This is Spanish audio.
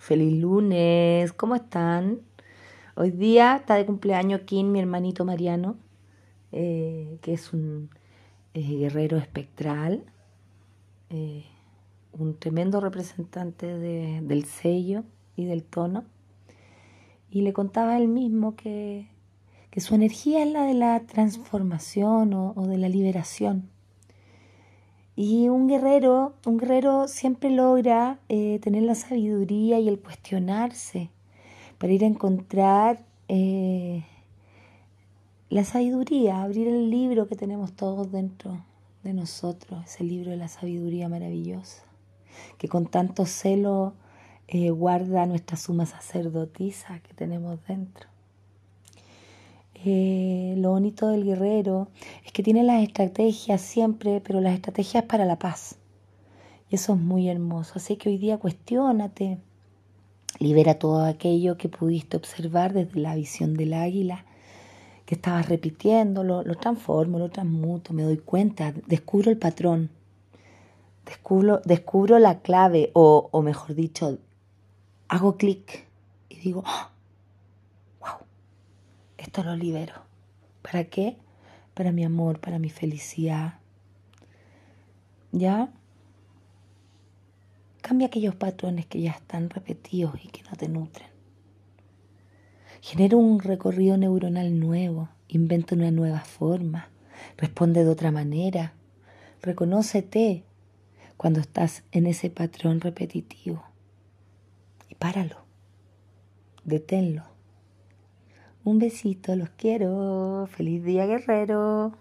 Feliz lunes, ¿cómo están? Hoy día está de cumpleaños Kim, mi hermanito Mariano, eh, que es un guerrero espectral, eh, un tremendo representante del sello y del tono. Y le contaba él mismo que, su energía es la de la transformación o de la liberación y un guerrero, un guerrero siempre logra eh, tener la sabiduría y el cuestionarse para ir a encontrar eh, la sabiduría, abrir el libro que tenemos todos dentro de nosotros, ese libro de la sabiduría maravillosa, que con tanto celo eh, guarda nuestra suma sacerdotisa que tenemos dentro. Lo bonito del guerrero que tiene las estrategias siempre, pero las estrategias para la paz. Y eso es muy hermoso. Así que hoy día cuestiónate, libera todo aquello que pudiste observar desde la visión del águila, que estabas repitiendo, lo, transformo, lo transmuto, me doy cuenta, descubro el patrón, descubro, descubro la clave, o, mejor dicho, hago clic y digo, ¡Ah! esto lo libero. ¿Para qué? Para mi amor, para mi felicidad. ¿Ya? Cambia aquellos patrones que ya están repetidos y que no te nutren. Genera un recorrido neuronal nuevo, inventa una nueva forma, responde de otra manera. Reconócete cuando estás en ese patrón repetitivo y páralo, deténlo. Un besito, los quiero. Feliz día, guerrero.